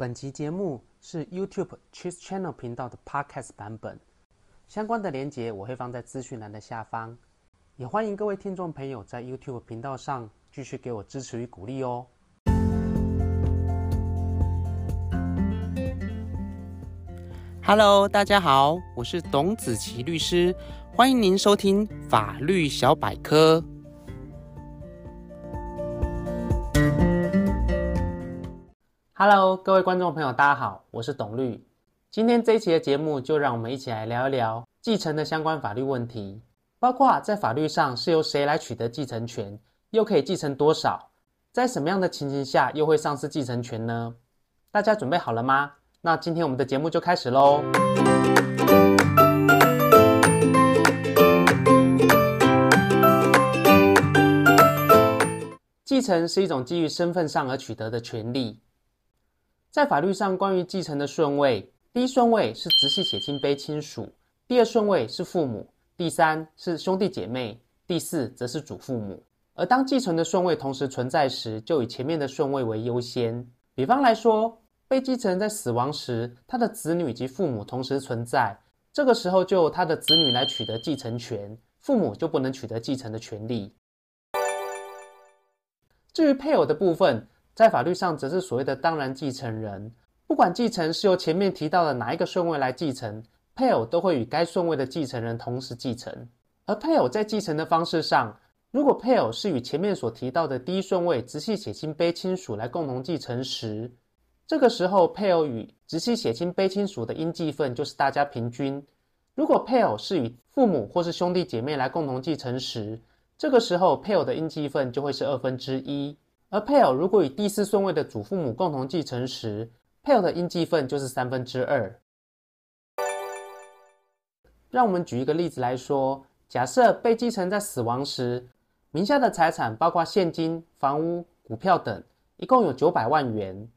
本集节目是 YouTube Cheese Channel 频道的 Podcast 版本，相关的连结我会放在资讯栏的下方，也欢迎各位听众朋友在 YouTube 频道上继续给我支持与鼓励哦。Hello，大家好，我是董子琪律师，欢迎您收听法律小百科。Hello，各位观众朋友，大家好，我是董律。今天这一期的节目，就让我们一起来聊一聊继承的相关法律问题，包括在法律上是由谁来取得继承权，又可以继承多少，在什么样的情形下又会丧失继承权呢？大家准备好了吗？那今天我们的节目就开始喽。继承是一种基于身份上而取得的权利。在法律上，关于继承的顺位，第一顺位是直系血亲卑亲属，第二顺位是父母，第三是兄弟姐妹，第四则是祖父母。而当继承的顺位同时存在时，就以前面的顺位为优先。比方来说，被继承人在死亡时，他的子女及父母同时存在，这个时候就由他的子女来取得继承权，父母就不能取得继承的权利。至于配偶的部分，在法律上，则是所谓的当然继承人。不管继承是由前面提到的哪一个顺位来继承，配偶都会与该顺位的继承人同时继承。而配偶在继承的方式上，如果配偶是与前面所提到的第一顺位直系血亲卑亲属来共同继承时，这个时候配偶与直系血亲卑亲属的应继分就是大家平均。如果配偶是与父母或是兄弟姐妹来共同继承时，这个时候配偶的应继分就会是二分之一。而配偶如果与第四顺位的祖父母共同继承时，配偶的应继分就是三分之二。让我们举一个例子来说，假设被继承在死亡时，名下的财产包括现金、房屋、股票等，一共有九百万元。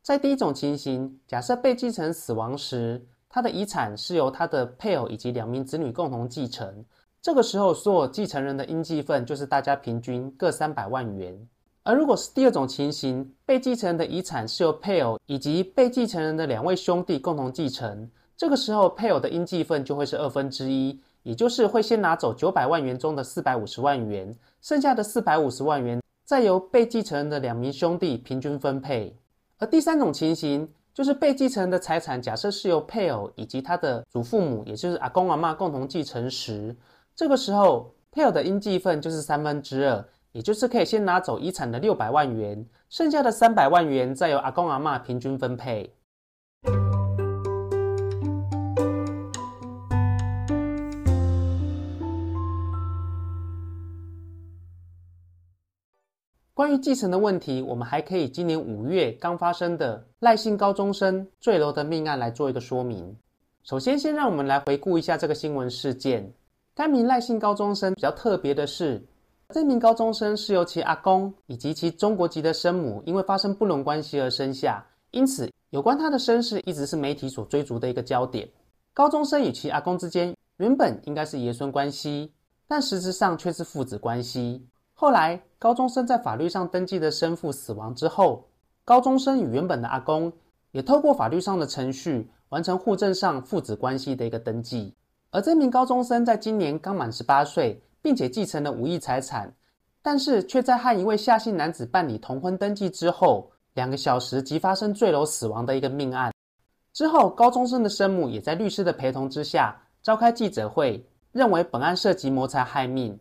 在第一种情形，假设被继承死亡时，他的遗产是由他的配偶以及两名子女共同继承，这个时候所有继承人的应继分就是大家平均各三百万元。而如果是第二种情形，被继承人的遗产是由配偶以及被继承人的两位兄弟共同继承，这个时候配偶的应继分就会是二分之一，也就是会先拿走九百万元中的四百五十万元，剩下的四百五十万元再由被继承人的两名兄弟平均分配。而第三种情形，就是被继承人的财产假设是由配偶以及他的祖父母，也就是阿公阿嬷共同继承时，这个时候配偶的应继分就是三分之二。也就是可以先拿走遗产的六百万元，剩下的三百万元再由阿公阿嬷平均分配。关于继承的问题，我们还可以今年五月刚发生的赖姓高中生坠楼的命案来做一个说明。首先，先让我们来回顾一下这个新闻事件。该名赖姓高中生比较特别的是。这名高中生是由其阿公以及其中国籍的生母因为发生不伦关系而生下，因此有关他的身世一直是媒体所追逐的一个焦点。高中生与其阿公之间原本应该是爷孙关系，但实质上却是父子关系。后来高中生在法律上登记的生父死亡之后，高中生与原本的阿公也透过法律上的程序完成户政上父子关系的一个登记。而这名高中生在今年刚满十八岁。并且继承了五亿财产，但是却在和一位夏姓男子办理同婚登记之后，两个小时即发生坠楼死亡的一个命案。之后，高中生的生母也在律师的陪同之下召开记者会，认为本案涉及谋财害命。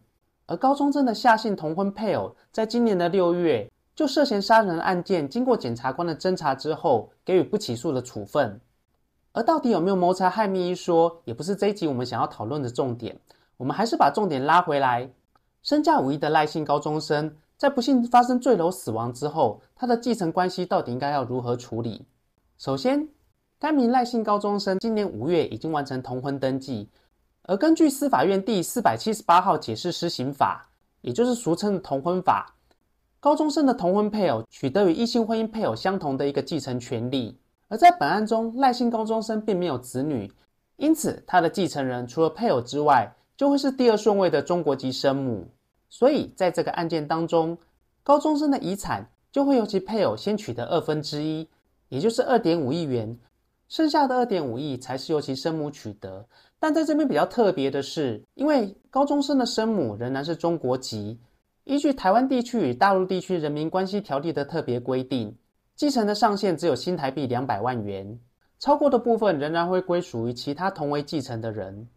而高中生的夏姓同婚配偶，在今年的六月就涉嫌杀人案件，经过检察官的侦查之后，给予不起诉的处分。而到底有没有谋财害命一说，也不是这一集我们想要讨论的重点。我们还是把重点拉回来，身价五亿的赖姓高中生，在不幸发生坠楼死亡之后，他的继承关系到底应该要如何处理？首先，该名赖姓高中生今年五月已经完成同婚登记，而根据司法院第四百七十八号解释施行法，也就是俗称的同婚法，高中生的同婚配偶取得与异性婚姻配偶相同的一个继承权利。而在本案中，赖姓高中生并没有子女，因此他的继承人除了配偶之外，就会是第二顺位的中国籍生母，所以在这个案件当中，高中生的遗产就会由其配偶先取得二分之一，也就是二点五亿元，剩下的二点五亿才是由其生母取得。但在这边比较特别的是，因为高中生的生母仍然是中国籍，依据台湾地区与大陆地区人民关系条例的特别规定，继承的上限只有新台币两百万元，超过的部分仍然会归属于其他同为继承的人。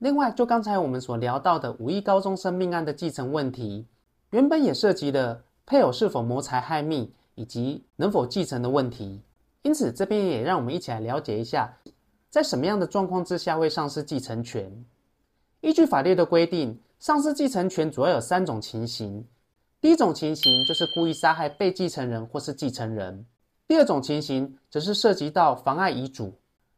另外，就刚才我们所聊到的五亿高中生命案的继承问题，原本也涉及了配偶是否谋财害命以及能否继承的问题。因此，这边也让我们一起来了解一下，在什么样的状况之下会丧失继承权。依据法律的规定，丧失继承权主要有三种情形。第一种情形就是故意杀害被继承人或是继承人；第二种情形则是涉及到妨碍遗嘱。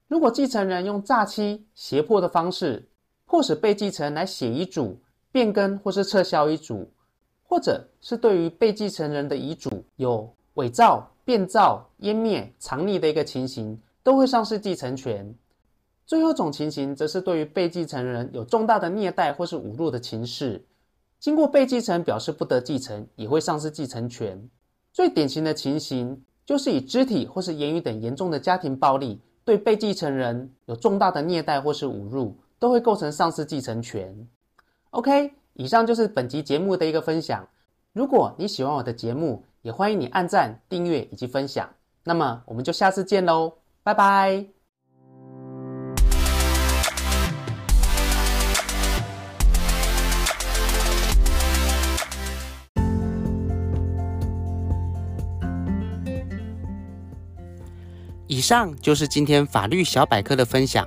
如果继承人用诈欺、胁迫的方式，迫使被继承来写遗嘱、变更或是撤销遗嘱，或者是对于被继承人的遗嘱有伪造。变造、湮灭、藏匿的一个情形，都会丧失继承权。最后一种情形，则是对于被继承人有重大的虐待或是侮辱的情事，经过被继承表示不得继承，也会丧失继承权。最典型的情形，就是以肢体或是言语等严重的家庭暴力，对被继承人有重大的虐待或是侮辱，都会构成丧失继承权。OK，以上就是本集节目的一个分享。如果你喜欢我的节目，也欢迎你按赞、订阅以及分享。那么，我们就下次见喽，拜拜。以上就是今天法律小百科的分享。